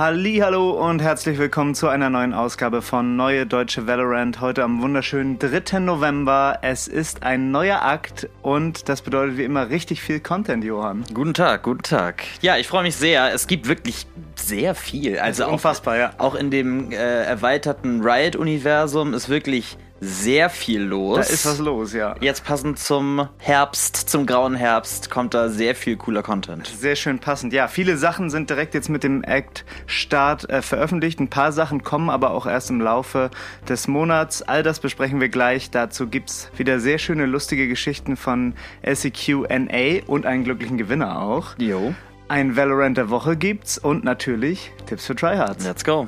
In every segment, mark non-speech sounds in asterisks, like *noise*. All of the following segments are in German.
Hallo und herzlich willkommen zu einer neuen Ausgabe von Neue Deutsche Valorant. Heute am wunderschönen 3. November. Es ist ein neuer Akt und das bedeutet wie immer richtig viel Content, Johann. Guten Tag, guten Tag. Ja, ich freue mich sehr. Es gibt wirklich sehr viel. Also unfassbar, auch, ja. Auch in dem äh, erweiterten Riot-Universum ist wirklich sehr viel los. Da ist was los, ja. Jetzt passend zum Herbst, zum grauen Herbst, kommt da sehr viel cooler Content. Sehr schön passend. Ja, viele Sachen sind direkt jetzt mit dem Act-Start äh, veröffentlicht. Ein paar Sachen kommen aber auch erst im Laufe des Monats. All das besprechen wir gleich. Dazu gibt's wieder sehr schöne, lustige Geschichten von SEQ-NA und einen glücklichen Gewinner auch. Jo. Ein Valorant der Woche gibt's und natürlich Tipps für Tryhards. Let's go.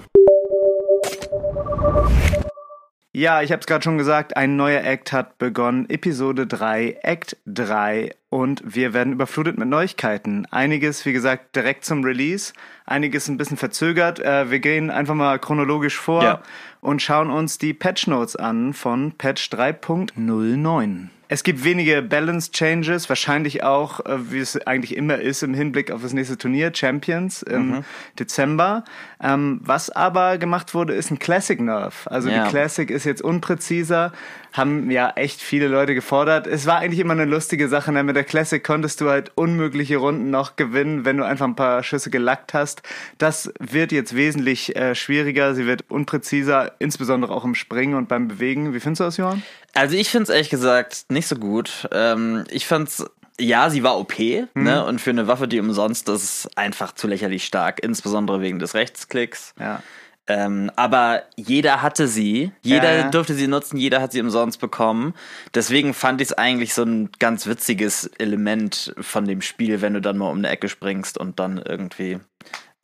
Ja, ich habe es gerade schon gesagt, ein neuer Act hat begonnen. Episode 3, Act 3. Und wir werden überflutet mit Neuigkeiten. Einiges, wie gesagt, direkt zum Release. Einiges ein bisschen verzögert. Äh, wir gehen einfach mal chronologisch vor Ja. und schauen uns die Patch Notes an von Patch 3.09. Es gibt wenige Balance Changes, wahrscheinlich auch, äh, wie es eigentlich immer ist, im Hinblick auf das nächste Turnier, Champions im Dezember. Ähm, was aber gemacht wurde, ist ein Classic Nerf. Also Ja. die Classic ist jetzt unpräziser, haben ja echt viele Leute gefordert. Es war eigentlich immer eine lustige Sache, denn mit der Classic konntest du halt unmögliche Runden noch gewinnen, wenn du einfach ein paar Schüsse gelackt hast. Das wird jetzt wesentlich äh, schwieriger, sie wird unpräziser, insbesondere auch im Springen und beim Bewegen. Wie findest du das, Johann? Also ich finde es ehrlich gesagt nicht so gut. Ähm, ich fand's, ja, sie war OP, Mhm. ne? Und für eine Waffe, die umsonst ist, einfach zu lächerlich stark, insbesondere wegen des Rechtsklicks. Ja. Ähm, aber jeder hatte sie, jeder ja. durfte sie nutzen, jeder hat sie umsonst bekommen. Deswegen fand ich es eigentlich so ein ganz witziges Element von dem Spiel, wenn du dann mal um eine Ecke springst und dann irgendwie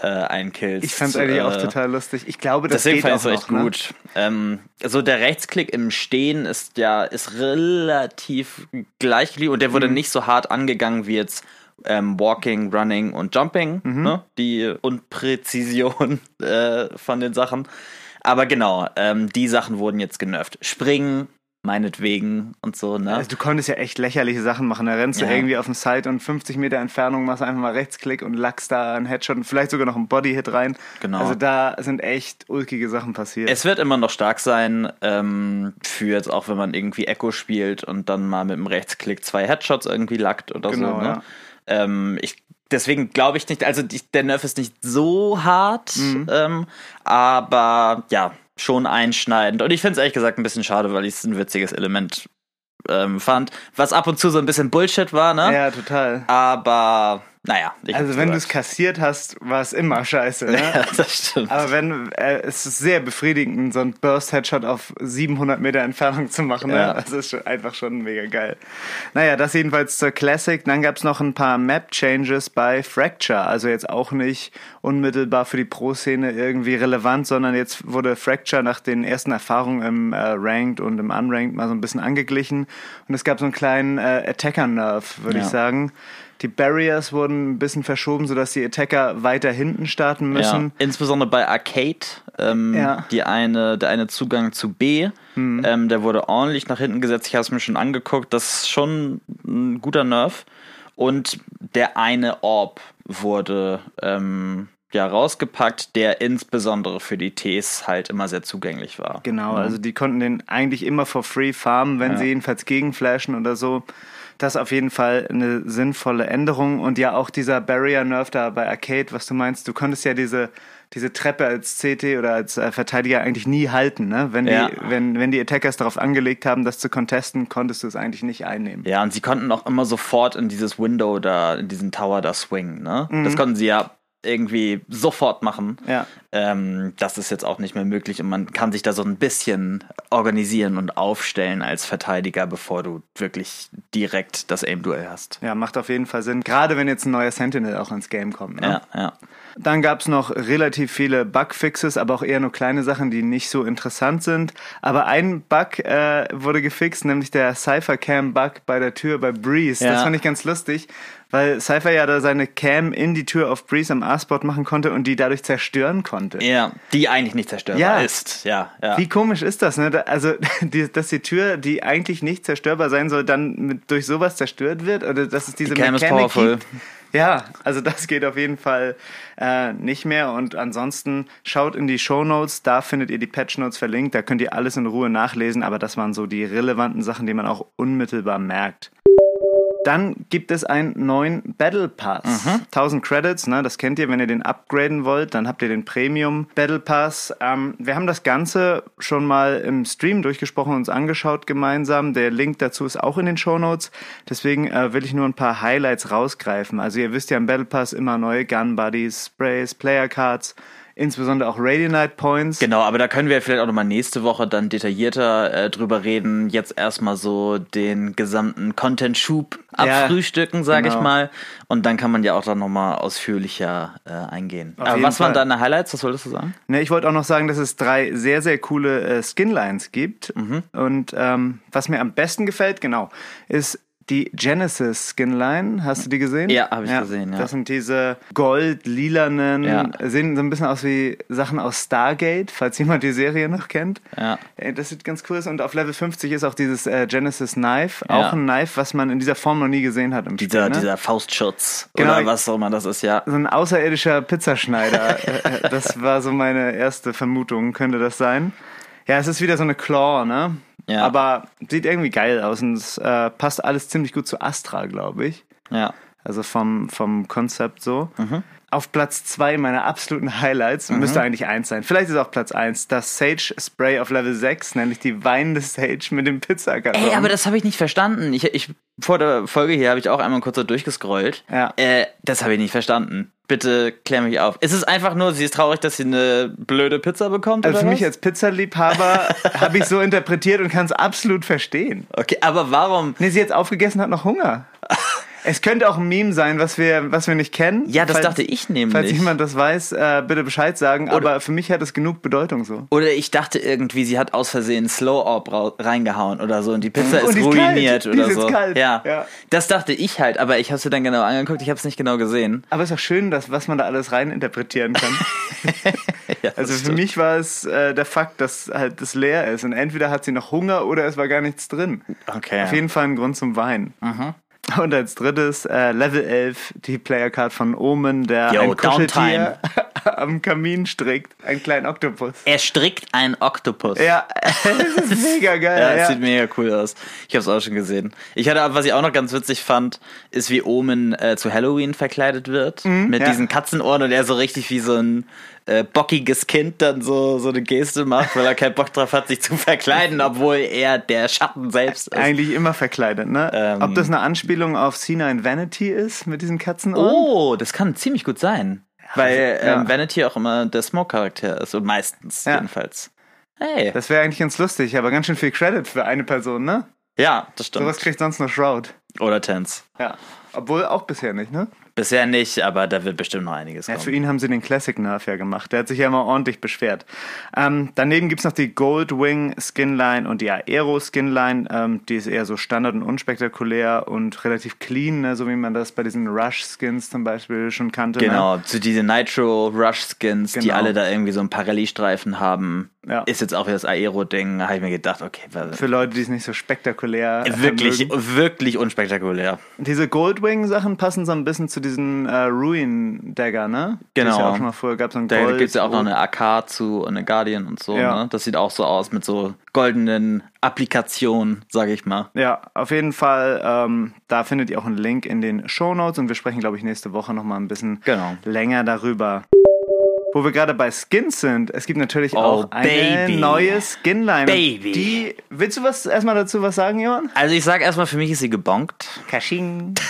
äh, einkillst. Ich fand es eigentlich äh, auch total lustig. Ich glaube, das Deswegen geht fand ich auch es echt noch, ne? gut. Ähm, also der Rechtsklick im Stehen ist ja ist relativ gleich geblieben und der Mhm. wurde nicht so hart angegangen wie jetzt ähm, Walking, Running und Jumping, Mhm. ne? die Unpräzision *laughs* äh, von den Sachen. Aber genau, ähm, die Sachen wurden jetzt genervt. Springen, meinetwegen und so, ne? Also du konntest ja echt lächerliche Sachen machen. Da rennst du Ja. irgendwie auf den Side und 50 Meter Entfernung machst einfach mal Rechtsklick und lackst da einen Headshot und vielleicht sogar noch einen Bodyhit rein. Genau. Also da sind echt ulkige Sachen passiert. Es wird immer noch stark sein, ähm, für jetzt auch wenn man irgendwie Echo spielt und dann mal mit dem Rechtsklick zwei Headshots irgendwie lackt oder Genau, so. Ne? ja. Ähm, ich, deswegen glaube ich nicht, also der Nerf ist nicht so hart, Mhm. ähm, aber ja, schon einschneidend. Und ich finde es ehrlich gesagt ein bisschen schade, weil ich es ein witziges Element ähm, fand, was ab und zu so ein bisschen Bullshit war, ne? ja, total. Aber naja, ich Also wenn du es kassiert hast, war es immer scheiße. Ne? *laughs* Ja, das stimmt. Aber wenn, äh, es ist sehr befriedigend, so einen Burst-Headshot auf 700 Meter Entfernung zu machen. Ne? Ja. Das ist schon, einfach schon mega geil. Naja, das jedenfalls zur Classic. Dann gab es noch ein paar Map-Changes bei Fracture. Also jetzt auch nicht unmittelbar für die Pro-Szene irgendwie relevant, sondern jetzt wurde Fracture nach den ersten Erfahrungen im äh, Ranked und im Unranked mal so ein bisschen angeglichen. Und es gab so einen kleinen äh, Attacker-Nerf, würde Ja. ich sagen. Die Barriers wurden ein bisschen verschoben, sodass die Attacker weiter hinten starten Ja, müssen. insbesondere bei Arcade, ähm, Ja. die eine, der eine Zugang zu B, Mhm. ähm, der wurde ordentlich nach hinten gesetzt. Ich habe es mir schon angeguckt. Das ist schon ein guter Nerv. Und der eine Orb wurde ähm, ja rausgepackt, der insbesondere für die Ts halt immer sehr zugänglich war. Genau, also die konnten den eigentlich immer for free farmen, wenn Ja. sie jedenfalls gegenflashen oder so. Das ist auf jeden Fall eine sinnvolle Änderung. Und ja, auch dieser Barrier Nerf da bei Arcade, was du meinst, du konntest ja diese, diese Treppe als CT oder als äh, Verteidiger eigentlich nie halten. Ne? Wenn, Ja. die, wenn, wenn die Attackers darauf angelegt haben, das zu contesten, konntest du es eigentlich nicht einnehmen. Ja, und sie konnten auch immer sofort in dieses Window da, in diesen Tower da swingen, ne? Das konnten sie ja irgendwie sofort machen. Ja. Ähm, das ist jetzt auch nicht mehr möglich und man kann sich da so ein bisschen organisieren und aufstellen als Verteidiger, bevor du wirklich direkt das Aim-Duell hast. Ja, macht auf jeden Fall Sinn. Gerade wenn jetzt ein neuer Sentinel auch ins Game kommt. Ne? Ja, ja. Dann gab es noch relativ viele Bugfixes, aber auch eher nur kleine Sachen, die nicht so interessant sind. Aber ein Bug äh, wurde gefixt, nämlich der Cypher-Cam-Bug bei der Tür bei Breeze. Das Ja. fand ich ganz lustig, weil Cypher ja da seine Cam in die Tür auf Breeze am A-Spot machen konnte und die dadurch zerstören konnte. Ja, die eigentlich nicht zerstörbar Ja. ist. Ja, ja. Wie komisch ist das, ne? Also, *laughs* die, dass die Tür, die eigentlich nicht zerstörbar sein soll, dann mit, durch sowas zerstört wird? Oder dass es diese Die Cam ist Mechanik powerful. gibt? Ja, also das geht auf jeden Fall äh, nicht mehr. Und ansonsten schaut in die Show Notes, da findet ihr die Patch Notes verlinkt, da könnt ihr alles in Ruhe nachlesen, aber das waren so die relevanten Sachen, die man auch unmittelbar merkt. Dann gibt es einen neuen Battle Pass. 1000 Credits, ne, das kennt ihr, wenn ihr den upgraden wollt, dann habt ihr den Premium Battle Pass. Ähm, wir haben das Ganze schon mal im Stream durchgesprochen und uns angeschaut gemeinsam. Der Link dazu ist auch in den Show Notes. Deswegen äh, will ich nur ein paar Highlights rausgreifen. Also ihr wisst ja im Battle Pass immer neue Gun Buddies, Sprays, Player Cards, insbesondere auch Radiant Points. Genau, aber da können wir vielleicht auch nochmal nächste Woche dann detaillierter äh, drüber reden. Jetzt erstmal so den gesamten Content-Schub Ja, abfrühstücken, sage genau. ich mal. Und dann kann man ja auch dann nochmal ausführlicher äh, eingehen. Auf aber was waren Fall. deine Highlights? Was wolltest du sagen? Ne, ich wollte auch noch sagen, dass es drei sehr, sehr coole äh, Skinlines gibt. Mhm. Und ähm, was mir am besten gefällt, genau, ist die Genesis Skinline. Hast du die gesehen? Ja, hab ich gesehen, ja. Das sind diese gold-lilanen, Ja. sehen so ein bisschen aus wie Sachen aus Stargate, falls jemand die Serie noch kennt. Ja. Das sieht ganz cool aus. Und auf Level 50 ist auch dieses äh, Genesis Knife. Ja. Auch ein Knife, was man in dieser Form noch nie gesehen hat im Dieser, Spiel. Ne? dieser Faustschutz Genau. oder was auch immer das ist, ja. so ein außerirdischer Pizzaschneider. *laughs* Äh, äh, das war so meine erste Vermutung, könnte das sein. Ja, es ist wieder so eine Claw, ne? Ja. Aber sieht irgendwie geil aus und es äh, passt alles ziemlich gut zu Astra, glaube ich. Ja. Also vom, vom Konzept so. Mhm. Auf Platz zwei meiner absoluten Highlights, müsste eigentlich eins sein. Vielleicht ist auch Platz eins das Sage Spray auf Level 6, nämlich die weinende Sage mit dem Pizzakarton. Ey, aber das habe ich nicht verstanden. Ich, ich, vor der Folge hier habe ich auch einmal kurz so durchgescrollt. Ja. Äh, das habe ich nicht verstanden. Bitte klär mich auf. Ist es einfach nur, sie ist traurig, dass sie eine blöde Pizza bekommt? also oder für mich was? als Pizzaliebhaber *laughs* habe ich so interpretiert und kann es absolut verstehen. Okay, aber warum? Nee, sie jetzt aufgegessen hat noch Hunger. *laughs* Es könnte auch ein Meme sein, was wir, was wir nicht kennen. Ja, das Falls- dachte ich nämlich. Falls jemand das weiß, äh, bitte Bescheid sagen. aber für mich hat es genug Bedeutung so. Oder ich dachte irgendwie, sie hat aus Versehen Slow Orb reingehauen oder so und die Pizza Und ist ist ruiniert. Die oder ist so. kalt. Ja. Ja. Das dachte ich halt, aber ich habe sie dann genau angeguckt, ich habe es nicht genau gesehen. Aber es ist auch schön, dass, was man da alles rein interpretieren kann. *laughs* Ja, Also für stimmt. mich war es äh, der Fakt, dass halt das leer ist. Und entweder hat sie noch Hunger oder es war gar nichts drin. Okay. Auf jeden Fall ein Grund zum Weinen. Mhm. Und als drittes äh, Level 11, die Playercard von Omen, der Yo, ein Kuscheltier Downtime. *laughs* *laughs* am Kamin strickt. Ein kleinen Oktopus. Er strickt einen Oktopus. Ja, *laughs* das ist *laughs* mega geil. Ja, Ja, sieht mega cool aus. Ich habe es auch schon gesehen. Ich hatte, aber, was ich auch noch ganz witzig fand, ist, wie Omen äh, zu Halloween verkleidet wird. mit Mhm, ja. diesen Katzenohren und er so richtig wie so ein äh, bockiges Kind dann so, so eine Geste macht, weil er keinen Bock drauf hat, sich zu verkleiden, obwohl er der Schatten selbst ist. Eigentlich immer verkleidet, ne? Ähm. Ob das eine Anspielung auf Cena in Vanity ist mit diesen Katzenohren? Oh, das kann ziemlich gut sein. Weil ja. ähm, Vanity auch immer der Smoke-Charakter ist und meistens Ja. jedenfalls. Hey. Das wäre eigentlich ganz lustig, aber ganz schön viel Credit für eine Person, ne? ja, das stimmt. Sowas kriegt sonst nur Shroud. Oder Tense. Ja. Obwohl auch bisher nicht, ne? Bisher nicht, aber da wird bestimmt noch einiges Ja, kommen. für ihn haben sie den Classic Nerf ja gemacht. Der hat sich ja immer ordentlich beschwert. Ähm, daneben gibt's noch die Goldwing Skinline und die Aero Skinline. Ähm, die ist eher so standard und unspektakulär und relativ clean, ne? so wie man das bei diesen Rush Skins zum Beispiel schon kannte. Ne? Genau, so diese Nitro Rush Skins, die Genau. alle da irgendwie so ein paar Rallye-Streifen haben, Ja. ist jetzt auch wieder das Aero-Ding. Da habe ich mir gedacht, okay, Für Leute, die es nicht so spektakulär wirklich, mögen. wirklich unspektakulär. Diese Goldwing-Sachen passen so ein bisschen zu diesen äh, Ruin-Dagger, ne? Die Genau. es ja auch schon mal vorher gab, so ein Da gibt es ja auch noch eine AK zu und eine Guardian und so. Ja. Ne? Das sieht auch so aus mit so goldenen Applikationen, sage ich mal. Ja, auf jeden Fall. Ähm, da findet ihr auch einen Link in den Show Notes und wir sprechen, glaube ich, nächste Woche noch mal ein bisschen Genau. länger darüber. Wo wir gerade bei Skins sind, es gibt natürlich Oh, auch eine Baby. neue Skinline. Baby. Die, willst du was erstmal dazu was sagen, Johann? Also ich sag erstmal, für mich ist sie gebonkt. Kashing. *laughs*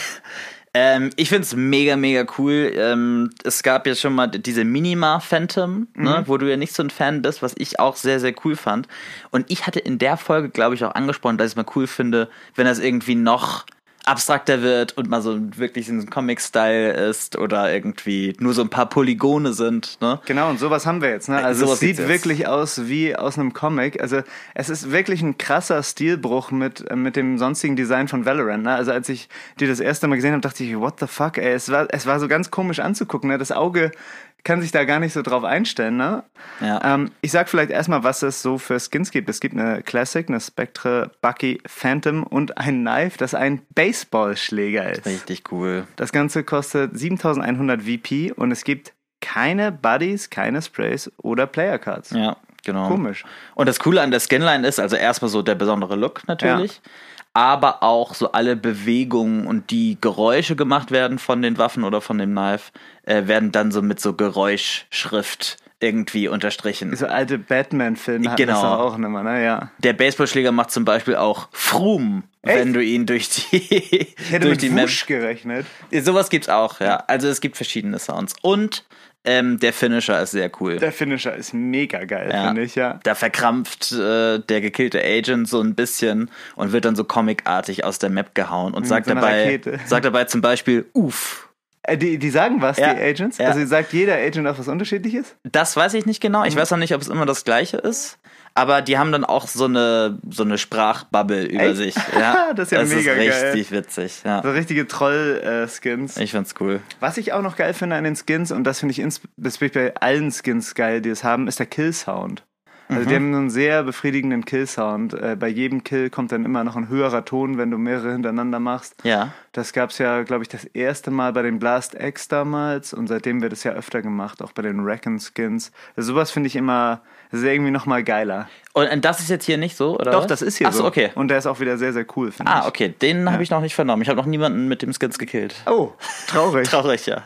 Ähm, ich find's mega, mega cool. Ähm, es gab ja schon mal diese Minima Phantom, ne, wo du ja nicht so ein Fan bist, was ich auch sehr, sehr cool fand. Und ich hatte in der Folge, glaube ich, auch angesprochen, dass ich es mal cool finde, wenn das irgendwie noch abstrakter wird und mal so wirklich in so Comic-Style ist oder irgendwie nur so ein paar Polygone sind. Ne? Genau, und sowas haben wir jetzt. Ne? Also es sieht wirklich aus wie aus einem Comic. Also es ist wirklich ein krasser Stilbruch mit, mit dem sonstigen Design von Valorant. Ne? Also als ich die das erste Mal gesehen habe, dachte ich, what the fuck, ey. Es war, es war so ganz komisch anzugucken. Ne? Das Auge kann sich da gar nicht so drauf einstellen. Ne? Ja. Ähm, ich sag vielleicht erstmal, was es so für Skins gibt. Es gibt eine Classic, eine Spectre, Bucky, Phantom und ein Knife, das ein Baseballschläger ist. Richtig cool. Das Ganze kostet 7100 VP und es gibt keine Buddies, keine Sprays oder Player Cards. Ja, genau. Komisch. Und das Coole an der Skinline ist also erstmal so der besondere Look natürlich. Ja aber auch so alle Bewegungen und die Geräusche gemacht werden von den Waffen oder von dem Knife, äh, werden dann so mit so Geräuschschrift irgendwie unterstrichen. So alte Batman-Filme genau. das auch immer, ne? Ja. Der Baseballschläger macht zum Beispiel auch Frum, Echt? wenn du ihn durch die *laughs* ich hätte durch mit die Wusch gerechnet. Sowas gibt's auch, ja. Also es gibt verschiedene Sounds und ähm, der Finisher ist sehr cool. Der Finisher ist mega geil, ja. finde ich, ja. Da verkrampft äh, der gekillte Agent so ein bisschen und wird dann so comicartig aus der Map gehauen und sagt, so dabei, *laughs* sagt dabei zum Beispiel, uff. Äh, die, die sagen was, ja. die Agents? Ja. Also sagt jeder Agent auch was unterschiedliches? Das weiß ich nicht genau. Ich mhm. weiß auch nicht, ob es immer das gleiche ist aber die haben dann auch so eine, so eine Sprachbubble über Echt? sich. Ja, *laughs* das ist ja das mega ist richtig geil. witzig. Ja. So richtige Troll-Skins. ich find's cool. Was ich auch noch geil finde an den Skins, und das finde ich, das ich bei allen Skins geil, die es haben, ist der Kill-Sound. Also mhm. die haben einen sehr befriedigenden Kill-Sound. Äh, bei jedem Kill kommt dann immer noch ein höherer Ton, wenn du mehrere hintereinander machst. Ja. Das gab es ja, glaube ich, das erste Mal bei den Blast X damals und seitdem wird es ja öfter gemacht, auch bei den Reckon-Skins. Also sowas finde ich immer das ist irgendwie nochmal geiler. Und das ist jetzt hier nicht so, oder? Doch, was? das ist hier Ach so. okay. Und der ist auch wieder sehr, sehr cool, finde ah, ich. Ah, okay. Den ja. habe ich noch nicht vernommen. Ich habe noch niemanden mit dem Skins gekillt. Oh, traurig. *laughs* traurig, ja.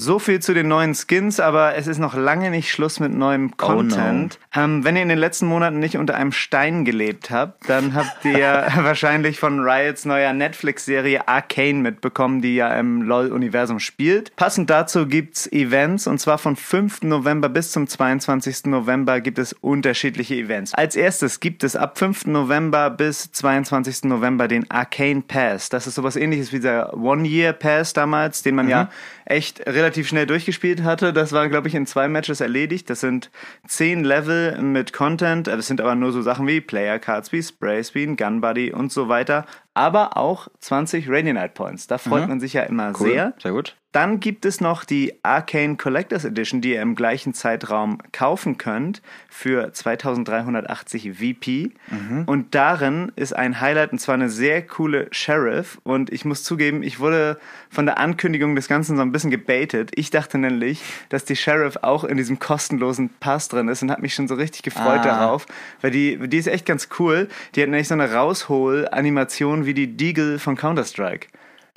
So viel zu den neuen Skins, aber es ist noch lange nicht Schluss mit neuem Content. Oh no. ähm, wenn ihr in den letzten Monaten nicht unter einem Stein gelebt habt, dann habt ihr *laughs* *laughs* wahrscheinlich von Riots neuer Netflix-Serie Arcane mitbekommen, die ja im LOL-Universum spielt. Passend dazu gibt's Events und zwar von 5. November bis zum 22. November gibt es unterschiedliche Events. Als erstes gibt es ab 5. November bis 22. November den Arcane Pass. Das ist sowas ähnliches wie der One-Year-Pass damals, den man mhm. ja echt relativ schnell durchgespielt hatte. Das war, glaube ich, in zwei Matches erledigt. Das sind zehn Level mit Content. Das sind aber nur so Sachen wie Player Cards, wie Spray Speed, Gun Buddy und so weiter. Aber auch 20 Radiant Points. Da freut mhm. man sich ja immer cool. sehr. Sehr gut. Dann gibt es noch die Arcane Collectors Edition, die ihr im gleichen Zeitraum kaufen könnt für 2380 VP. Mhm. Und darin ist ein Highlight und zwar eine sehr coole Sheriff. Und ich muss zugeben, ich wurde von der Ankündigung des Ganzen so ein bisschen gebaitet. Ich dachte nämlich, dass die Sheriff auch in diesem kostenlosen Pass drin ist und habe mich schon so richtig gefreut ah. darauf, weil die, die ist echt ganz cool. Die hat nämlich so eine Raushol-Animation wie die Deagle von Counter-Strike.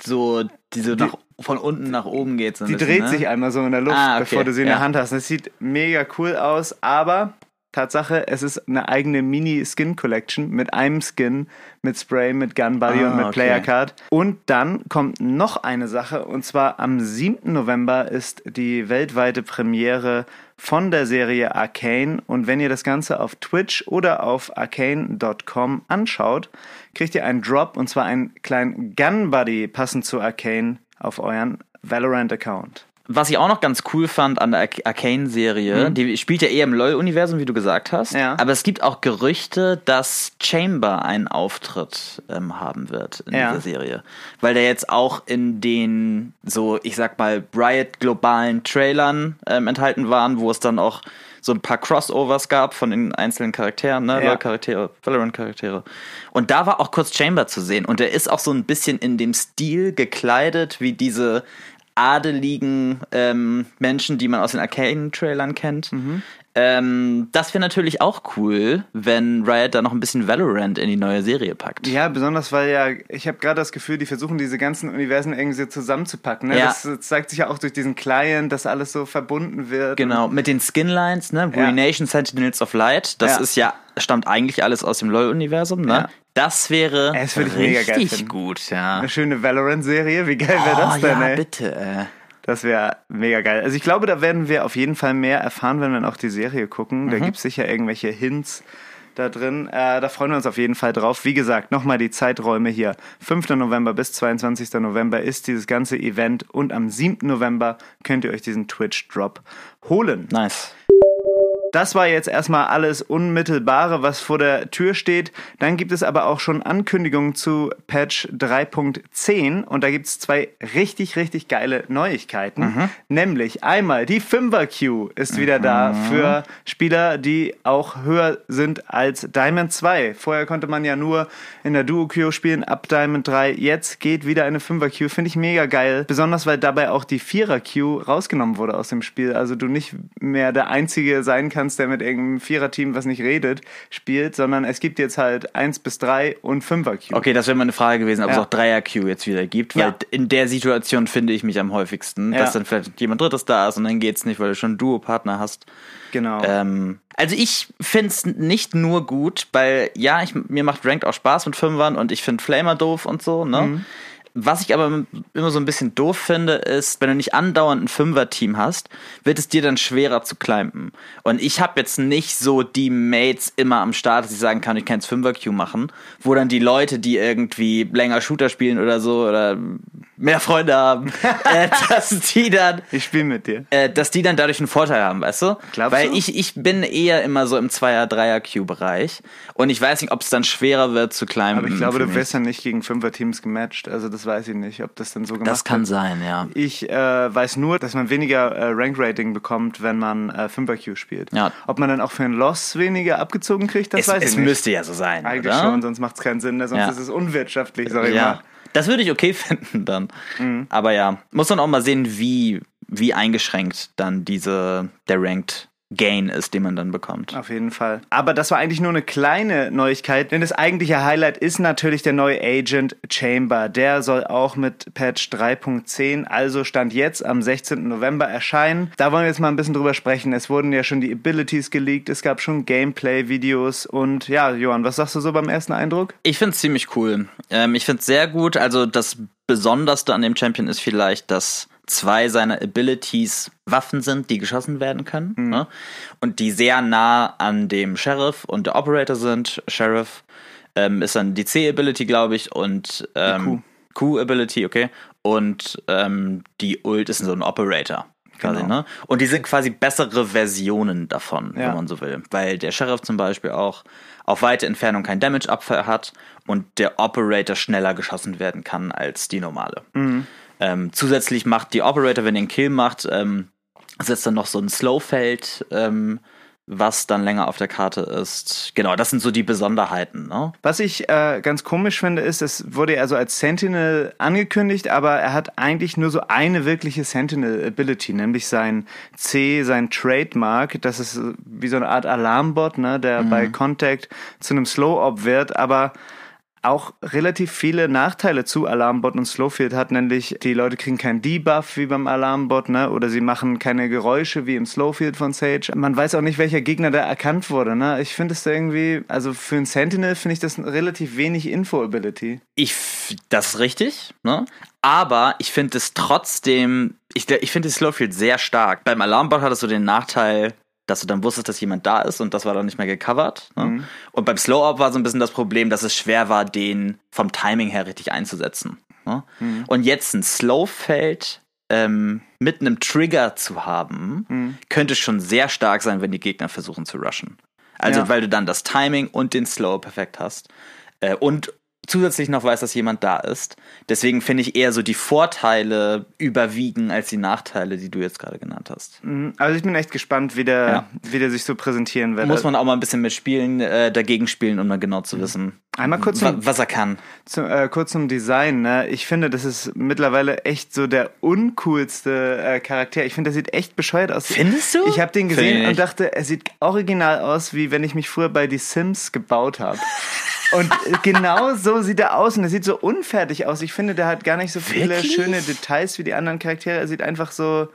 So, die so nach von unten nach oben geht. So die bisschen, dreht ne? sich einmal so in der Luft, ah, okay. bevor du sie in ja. der Hand hast. Das sieht mega cool aus, aber Tatsache, es ist eine eigene Mini-Skin-Collection mit einem Skin, mit Spray, mit Gun Buddy ah, und mit okay. Player Card. Und dann kommt noch eine Sache, und zwar am 7. November ist die weltweite Premiere von der Serie Arcane. Und wenn ihr das Ganze auf Twitch oder auf arcane.com anschaut, kriegt ihr einen Drop, und zwar einen kleinen Gun Buddy passend zu Arcane auf euren Valorant-Account. Was ich auch noch ganz cool fand an der Arcane-Serie, mhm. die spielt ja eher im LoL-Universum, wie du gesagt hast. Ja. Aber es gibt auch Gerüchte, dass Chamber einen Auftritt ähm, haben wird in ja. dieser Serie. Weil der jetzt auch in den, so, ich sag mal, Riot-globalen Trailern ähm, enthalten waren, wo es dann auch so ein paar Crossovers gab von den einzelnen Charakteren, ne? Ja. LoL-Charaktere, Valorant-Charaktere. Und da war auch kurz Chamber zu sehen. Und er ist auch so ein bisschen in dem Stil gekleidet, wie diese adeligen ähm, Menschen, die man aus den Arcane-Trailern kennt. Mhm. Ähm, das wäre natürlich auch cool, wenn Riot da noch ein bisschen Valorant in die neue Serie packt. Ja, besonders weil ja, ich habe gerade das Gefühl, die versuchen diese ganzen Universen irgendwie zusammenzupacken. Ne? Ja. Das, das, zeigt sich ja auch durch diesen Client, dass alles so verbunden wird. Genau, mit den Skinlines, ne? Ja. Ruination Sentinels of Light, das ja. ist ja, stammt eigentlich alles aus dem LoL-Universum, ne? Ja. Das wäre das richtig gut, ja. Eine schöne Valorant-Serie, wie geil wäre oh, das denn, ja, ey? bitte, äh. Das wäre mega geil. Also ich glaube, da werden wir auf jeden Fall mehr erfahren, wenn wir auch die Serie gucken. Da mhm. gibt es sicher irgendwelche Hints, da drin. Äh, da freuen wir uns auf jeden Fall drauf. Wie gesagt, nochmal die Zeiträume hier. 5. November bis 22. November ist dieses ganze Event und am 7. November könnt ihr euch diesen Twitch-Drop holen. Nice. Das war jetzt erstmal alles Unmittelbare, was vor der Tür steht. Dann gibt es aber auch schon Ankündigungen zu Patch 3.10 und da gibt es zwei richtig, richtig geile Neuigkeiten. Mhm. Nämlich einmal die 5er Queue ist wieder mhm. da für Spieler, die auch höher sind als Diamond 2. Vorher konnte man ja nur in der Duo Queue spielen ab Diamond 3. Jetzt geht wieder eine 5er Queue. Finde ich mega geil. Besonders weil dabei auch die 4er Queue rausgenommen wurde aus dem Spiel. Also du nicht mehr der Einzige sein kannst, kannst, der mit irgendeinem Viererteam, was nicht redet, spielt, sondern es gibt jetzt halt 1 bis 3 und 5er Queue. Okay, das wäre mal eine Frage gewesen, ob ja. es auch 3er Queue jetzt wieder gibt, weil ja. in der Situation finde ich mich am häufigsten, ja. dass dann vielleicht jemand Drittes da ist und dann geht es nicht, weil du schon Duo-Partner hast. Genau. Ähm, also ich finde es nicht nur gut, weil ja, ich, mir macht Ranked auch Spaß mit Fünfern und ich finde Flamer doof und so, ne? Mhm. Was ich aber immer so ein bisschen doof finde, ist, wenn du nicht andauernd ein Fünfer-Team hast, wird es dir dann schwerer zu climben. Und ich habe jetzt nicht so die Mates immer am Start, dass ich sagen kann, ich kann jetzt Fünfer-Queue machen, wo dann die Leute, die irgendwie länger Shooter spielen oder so oder mehr Freunde haben, *laughs* äh, dass die dann. Ich spiele mit dir. Äh, dass die dann dadurch einen Vorteil haben, weißt du? Glaubst Weil du? ich, ich bin eher immer so im Zweier-, Dreier-Q-Bereich. Und ich weiß nicht, ob es dann schwerer wird zu climben. Aber ich glaube, du wirst dann nicht gegen Fünfer-Teams gematcht. Also das weiß ich nicht, ob das dann so gemacht Das kann wird. sein, ja. Ich äh, weiß nur, dass man weniger äh, Rank-Rating bekommt, wenn man äh, Fünfer-Q spielt. Ja. Ob man dann auch für einen Loss weniger abgezogen kriegt, das es, weiß ich es nicht. Es müsste ja so sein, Eigentlich oder? schon, sonst macht es keinen Sinn. Ne? Sonst Ja. ist es unwirtschaftlich, sag ich ja. mal. Das würde ich okay *laughs* finden dann. Aber ja, muss man auch mal sehen, wie, wie eingeschränkt dann diese, der Ranked Gain ist, den man dann bekommt. Auf jeden Fall. Aber das war eigentlich nur eine kleine Neuigkeit, denn das eigentliche Highlight ist natürlich der neue Agent Chamber. Der soll auch mit Patch 3.10, also Stand jetzt am 16. November erscheinen. Da wollen wir jetzt mal ein bisschen drüber sprechen. Es wurden ja schon die Abilities geleakt, es gab schon Gameplay-Videos und ja, Johann, was sagst du so beim ersten Eindruck? Ich finde es ziemlich cool. Ähm, ich finde es sehr gut. Also das Besonderste an dem Champion ist vielleicht, dass zwei seiner Abilities Waffen sind, die geschossen werden können. Mhm. Ne? Und die sehr nah an dem Sheriff und der Operator sind. Sheriff ähm, ist dann die C-Ability, glaube ich, und ähm, Q-Ability, okay. Und ähm, die Ult ist so ein Operator. Quasi, Genau. ne? Und die sind quasi bessere Versionen davon, Ja. wenn man so will. Weil der Sheriff zum Beispiel auch auf weite Entfernung kein Damage-Abfall hat und der Operator schneller geschossen werden kann als die normale. Ähm, zusätzlich macht die Operator, wenn ihr einen Kill macht, ähm, setzt dann noch so ein Slow-Feld, ähm, was dann länger auf der Karte ist. Genau, das sind so die Besonderheiten. Ne? Was ich äh, ganz komisch finde, ist, es wurde also als Sentinel angekündigt, aber er hat eigentlich nur so eine wirkliche Sentinel-Ability, nämlich sein C, sein Trademark. Das ist wie so eine Art Alarmbot, ne, der bei Contact zu einem Slow-Op wird, aber auch relativ viele Nachteile zu Alarmbot und Slowfield hat, nämlich die Leute kriegen keinen Debuff wie beim Alarmbot, ne? Oder sie machen keine Geräusche wie im Slowfield von Sage. Man weiß auch nicht, welcher Gegner da erkannt wurde, ne? Ich finde es irgendwie, also für einen Sentinel finde ich das relativ wenig Info-Ability. Ich, das ist richtig, ne? Aber ich finde es trotzdem, ich, ich finde Slowfield sehr stark. Beim Alarmbot hattest du den Nachteil, dass du dann wusstest, dass jemand da ist und das war dann nicht mehr gecovert. Ne? Und beim Slow-Up war so ein bisschen das Problem, dass es schwer war, den vom Timing her richtig einzusetzen. Ne? Und jetzt ein Slowfeld ähm, mit einem Trigger zu haben, könnte schon sehr stark sein, wenn die Gegner versuchen zu rushen. Also, Ja. weil du dann das Timing und den Slow perfekt hast. Äh, und zusätzlich noch weiß, dass jemand da ist. Deswegen finde ich eher so die Vorteile überwiegen als die Nachteile, die du jetzt gerade genannt hast. Mhm. Also ich bin echt gespannt, wie der, Ja. wie der sich so präsentieren wird. Muss man auch mal ein bisschen mitspielen, äh, dagegen spielen, um mal genau zu wissen, Einmal kurz zum, was er kann. zum, äh, kurz zum Design. Ne? Ich finde, das ist mittlerweile echt so der uncoolste äh, Charakter. Ich finde, der sieht echt bescheuert aus. Findest du? Ich habe den gesehen und dachte, er sieht original aus, wie wenn ich mich früher bei Die Sims gebaut habe. *laughs* Und äh, genau so sieht er aus und er sieht so unfertig aus. Ich finde, der hat gar nicht so viele Wirklich? schöne Details wie die anderen Charaktere. Er sieht einfach so.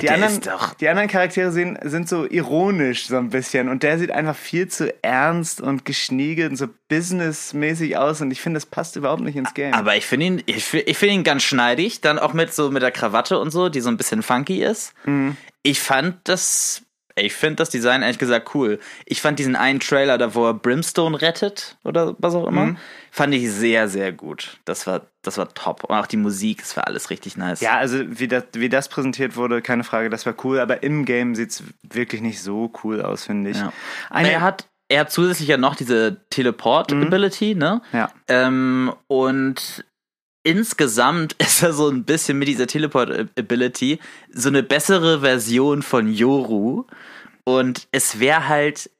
Die der anderen, die anderen Charaktere sehen, sind so ironisch so ein bisschen und der sieht einfach viel zu ernst und geschniegelt und so businessmäßig aus und ich finde, das passt überhaupt nicht ins Game. Aber ich finde ihn, ich, ich finde ihn ganz schneidig, dann auch mit so mit der Krawatte und so, die so ein bisschen funky ist. Mhm. Ich fand das, Ich finde das Design ehrlich gesagt cool. Ich fand diesen einen Trailer, da wo er Brimstone rettet oder was auch immer, mhm. fand ich sehr, sehr gut. Das war, das war top. Und auch die Musik, das war alles richtig nice. Ja, also wie das, wie das präsentiert wurde, keine Frage, das war cool. Aber im Game sieht es wirklich nicht so cool aus, finde ich. Ja. er hat er hat zusätzlich ja noch diese Teleport-Ability, mhm. ne? Ja. Ähm, und insgesamt *laughs* ist er so ein bisschen mit dieser Teleport-Ability so eine bessere Version von Yoru. Und es wäre halt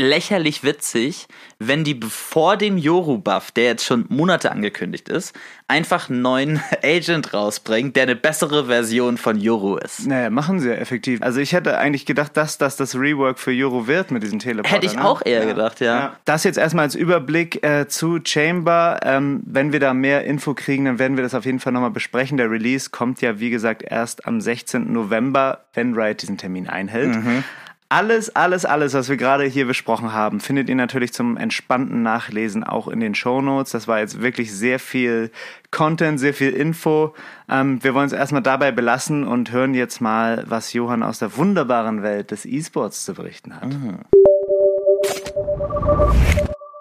lächerlich witzig, wenn die vor dem Yoru-Buff, der jetzt schon Monate angekündigt ist, einfach einen neuen *laughs* Agent rausbringen, der eine bessere Version von Yoru ist. Naja, machen sie ja effektiv. Also ich hätte eigentlich gedacht, dass das das Rework für Yoru wird mit diesem Teleporter. Hätte ich ne? auch eher ja. gedacht, ja. ja. Das jetzt erstmal als Überblick äh, zu Chamber. Ähm, wenn wir da mehr Info kriegen, dann werden wir das auf jeden Fall nochmal besprechen. Der Release kommt ja, wie gesagt, erst am 16. November, wenn Riot diesen Termin einhält. Mhm. Alles, alles, alles, was wir gerade hier besprochen haben, findet ihr natürlich zum entspannten Nachlesen auch in den Show Notes. Das war jetzt wirklich sehr viel Content, sehr viel Info. Ähm, wir wollen es erstmal dabei belassen und hören jetzt mal, was Johann aus der wunderbaren Welt des E-Sports zu berichten hat. Mhm.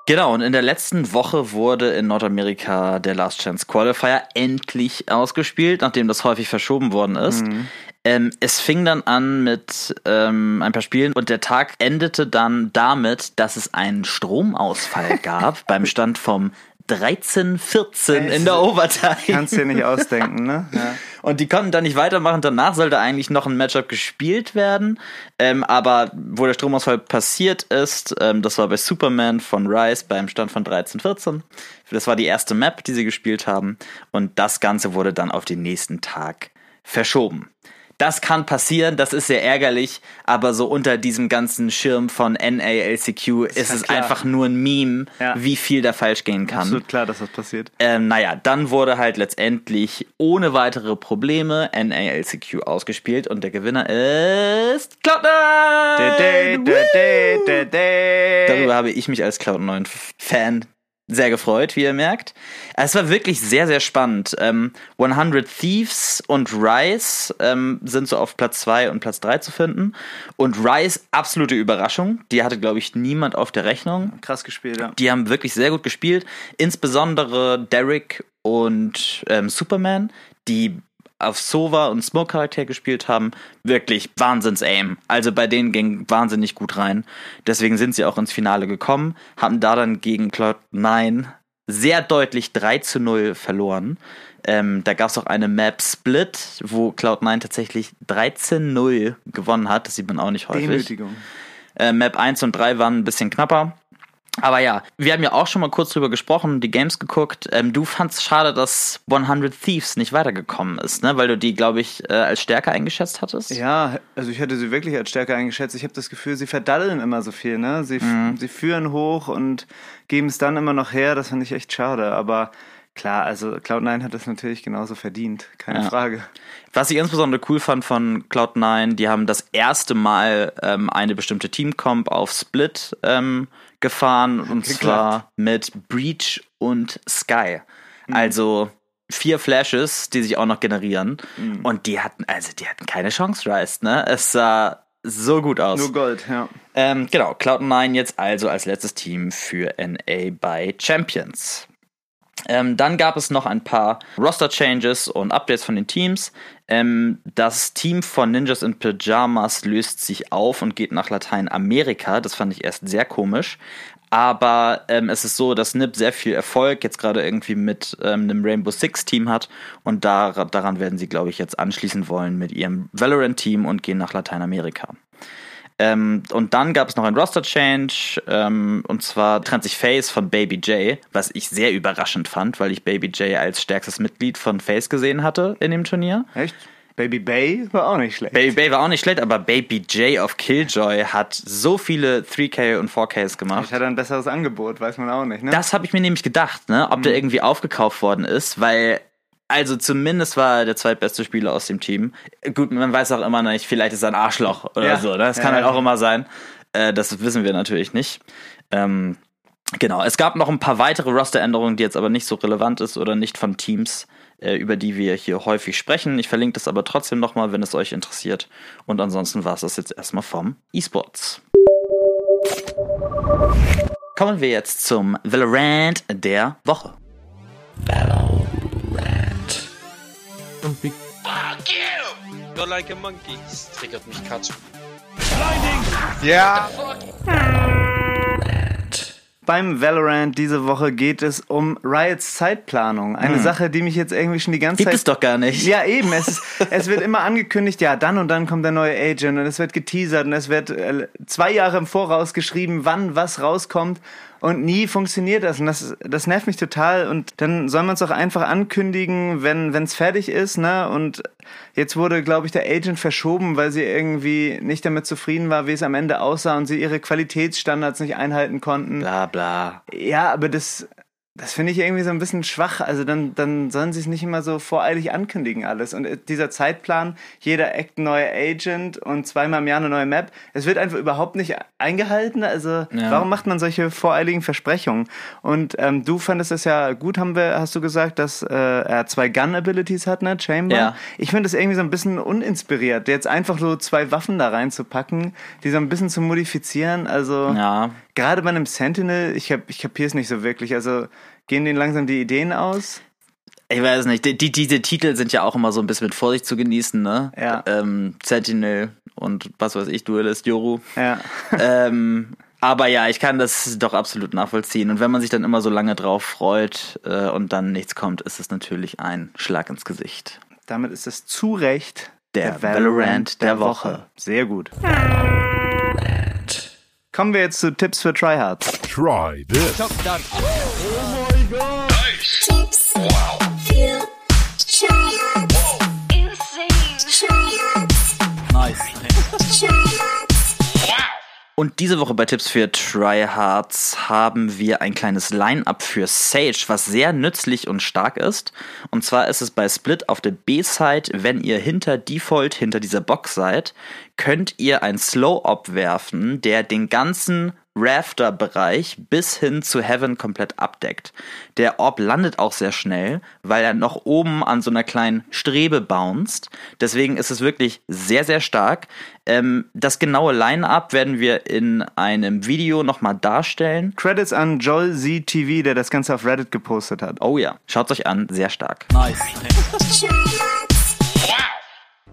Genau, und in der letzten Woche wurde in Nordamerika der Last Chance Qualifier endlich ausgespielt, nachdem das häufig verschoben worden ist. Mhm. Ähm, es fing dann an mit ähm, ein paar Spielen und der Tag endete dann damit, dass es einen Stromausfall *laughs* gab beim Stand vom 13-14 in der Overtime. Kannst dir nicht ausdenken, ne? *laughs* Ja. Und die konnten dann nicht weitermachen. Danach sollte eigentlich noch ein Matchup gespielt werden. Ähm, aber wo der Stromausfall passiert ist, ähm, das war bei Superman von Rise beim Stand von 13-14. Das war die erste Map, die sie gespielt haben. Und das Ganze wurde dann auf den nächsten Tag verschoben das kann passieren, das ist sehr ärgerlich, aber so unter diesem ganzen Schirm von NALCQ ist, ist es klar. einfach nur ein Meme, ja. wie viel da falsch gehen kann. Absolut klar, dass das passiert. Ähm, naja, dann wurde halt letztendlich ohne weitere Probleme NALCQ ausgespielt und der Gewinner ist Cloud9! Darüber habe ich mich als Cloud9-Fan sehr gefreut, wie ihr merkt. Es war wirklich sehr, sehr spannend. Ähm, 100 Thieves und Rise ähm, sind so auf Platz 2 und Platz 3 zu finden. Und Rise, absolute Überraschung. Die hatte, glaube ich, niemand auf der Rechnung. Krass gespielt, ja. Die haben wirklich sehr gut gespielt. Insbesondere Derek und ähm, Superman, die auf Sova und Smoke Charakter gespielt haben, wirklich Wahnsinns-Aim. Also bei denen ging wahnsinnig gut rein. Deswegen sind sie auch ins Finale gekommen, haben da dann gegen Cloud9 sehr deutlich 3 zu 0 verloren. Ähm, da gab es auch eine Map Split, wo Cloud9 tatsächlich 13-0 gewonnen hat. Das sieht man auch nicht häufig. Demütigung. Äh, Map 1 und 3 waren ein bisschen knapper. Aber ja, wir haben ja auch schon mal kurz drüber gesprochen, die Games geguckt. Ähm, du fandst schade, dass 100 Thieves nicht weitergekommen ist, ne? Weil du die, glaube ich, äh, als stärker eingeschätzt hattest. Ja, also ich hätte sie wirklich als stärker eingeschätzt. Ich habe das Gefühl, sie verdaddeln immer so viel, ne? Sie, mhm. sie führen hoch und geben es dann immer noch her. Das fand ich echt schade. Aber Klar, also Cloud9 hat das natürlich genauso verdient, keine ja. Frage. Was ich insbesondere cool fand von Cloud9, die haben das erste Mal ähm, eine bestimmte Teamcomp auf Split ähm, gefahren und Geklappt. zwar mit Breach und Sky. Mhm. Also vier Flashes, die sich auch noch generieren mhm. und die hatten also die hatten keine Chance, Rise, ne? Es sah so gut aus. Nur Gold, ja. Ähm, genau, Cloud9 jetzt also als letztes Team für NA bei Champions. Ähm, dann gab es noch ein paar Roster-Changes und Updates von den Teams. Ähm, das Team von Ninjas in Pyjamas löst sich auf und geht nach Lateinamerika. Das fand ich erst sehr komisch. Aber ähm, es ist so, dass NIP sehr viel Erfolg jetzt gerade irgendwie mit ähm, einem Rainbow Six Team hat. Und da, daran werden sie, glaube ich, jetzt anschließen wollen mit ihrem Valorant-Team und gehen nach Lateinamerika. Ähm, und dann gab es noch ein Roster-Change, ähm, und zwar trennt sich Face von Baby J, was ich sehr überraschend fand, weil ich Baby J als stärkstes Mitglied von Face gesehen hatte in dem Turnier. Echt? Baby Bay war auch nicht schlecht. Baby Bay war auch nicht schlecht, aber Baby J auf Killjoy hat so viele 3K und 4Ks gemacht. Ich hatte ein besseres Angebot, weiß man auch nicht, ne? Das habe ich mir nämlich gedacht, ne? Ob mhm. der irgendwie aufgekauft worden ist, weil also zumindest war er der zweitbeste Spieler aus dem Team. Gut, man weiß auch immer nicht, vielleicht ist er ein Arschloch oder ja. so. Ne? Das kann ja, halt auch immer sein. Äh, das wissen wir natürlich nicht. Ähm, genau, es gab noch ein paar weitere Rosteränderungen, die jetzt aber nicht so relevant ist oder nicht von Teams äh, über die wir hier häufig sprechen. Ich verlinke das aber trotzdem nochmal, wenn es euch interessiert. Und ansonsten war es das jetzt erstmal vom E-Sports. Kommen wir jetzt zum Valorant der Woche. Valorant. Und wie Fuck you! You're like a monkey. Das triggert mich Katsu. Ja. Beim Valorant diese Woche geht es um Riots Zeitplanung. Eine Sache, die mich jetzt irgendwie schon die ganze Gibt Zeit. es doch gar nicht. Ja, eben. Es, ist, es wird immer angekündigt, ja, dann und dann kommt der neue Agent und es wird geteasert und es wird äh, zwei Jahre im Voraus geschrieben, wann was rauskommt und nie funktioniert das. Und das, das nervt mich total. Und dann soll man es auch einfach ankündigen, wenn es fertig ist, ne? Und jetzt wurde, glaube ich, der Agent verschoben, weil sie irgendwie nicht damit zufrieden war, wie es am Ende aussah und sie ihre Qualitätsstandards nicht einhalten konnten. Bla bla. Ja, aber das, das finde ich irgendwie so ein bisschen schwach. Also dann, dann sollen sie es nicht immer so voreilig ankündigen alles. Und äh, dieser Zeitplan, jeder Act ein neuer Agent und zweimal im Jahr eine neue Map, es wird einfach überhaupt nicht eingehalten. Also Ja. warum macht man solche voreiligen Versprechungen? Und ähm, du fandest es ja gut, haben wir, hast du gesagt, dass äh, er zwei Gun-Abilities hat, ne? Chamber. Ja. Ich finde das irgendwie so ein bisschen uninspiriert, jetzt einfach so zwei Waffen da reinzupacken, die so ein bisschen zu modifizieren. Also Ja. gerade bei einem Sentinel, ich, hab, ich kapiere es nicht so wirklich. Also gehen denen langsam die Ideen aus? Ich weiß nicht, die, die, diese Titel sind ja auch immer so ein bisschen mit Vorsicht zu genießen, ne? Ja. Ähm, Sentinel und was weiß ich, Duelist, Yoru. Ja. *laughs* ähm, aber ja, ich kann das doch absolut nachvollziehen. Und wenn man sich dann immer so lange drauf freut äh, und dann nichts kommt, ist es natürlich ein Schlag ins Gesicht. Damit ist es zu Recht Der Valorant der Woche. Sehr gut. Kommen wir jetzt zu Tipps für Tryhards. Try this. Tips. Und diese Woche bei Tipps für Tryhards haben wir ein kleines Line-Up für Sage, was sehr nützlich und stark ist. Und zwar ist es bei Split auf der B-Side, wenn ihr hinter Default, hinter dieser Box seid, könnt ihr ein Slow-Op werfen, der den ganzen Rafter-Bereich bis hin zu Heaven komplett abdeckt. Der Orb landet auch sehr schnell, weil er noch oben an so einer kleinen Strebe bounced. Deswegen ist es wirklich sehr, sehr stark. Ähm, das genaue Line-Up werden wir in einem Video nochmal darstellen. Credits an Joel Z TV, der das Ganze auf Reddit gepostet hat. Oh ja, schaut euch an, sehr stark. Tryhards. *laughs*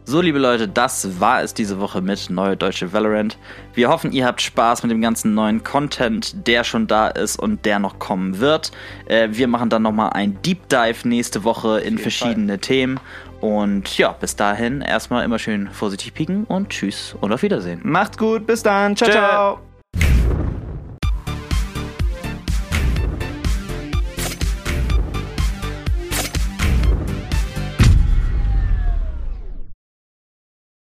So, liebe Leute, das war es diese Woche mit Neue Deutsche Valorant. Wir hoffen, ihr habt Spaß mit dem ganzen neuen Content, der schon da ist und der noch kommen wird. Äh, wir machen dann nochmal ein Deep Dive nächste Woche in verschiedene Themen. Und ja, bis dahin erstmal immer schön vorsichtig pieken und tschüss und auf Wiedersehen. Macht's gut, bis dann. Ciao, Tschö. ciao.